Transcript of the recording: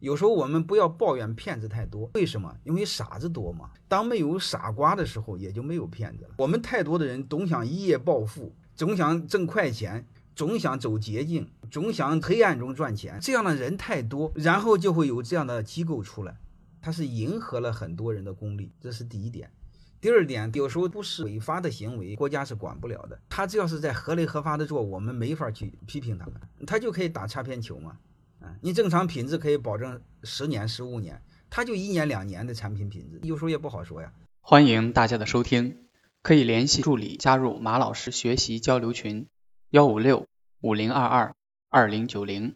有时候我们不要抱怨骗子太多，为什么？因为傻子多嘛。当没有傻瓜的时候，也就没有骗子了。我们太多的人总想一夜暴富，总想挣快钱，总想走捷径，总想黑暗中赚钱。这样的人太多，然后就会有这样的机构出来，它是迎合了很多人的功利，这是第一点。第二点，有时候不是违法的行为，国家是管不了的。他只要是在合理合法的做，我们没法去批评他们，他就可以打擦边球嘛。啊，你正常品质可以保证十年、十五年，它就一年两年的产品品质，有时候也不好说呀。欢迎大家的收听，可以联系助理加入马老师学习交流群：幺五六五零二二二零九零。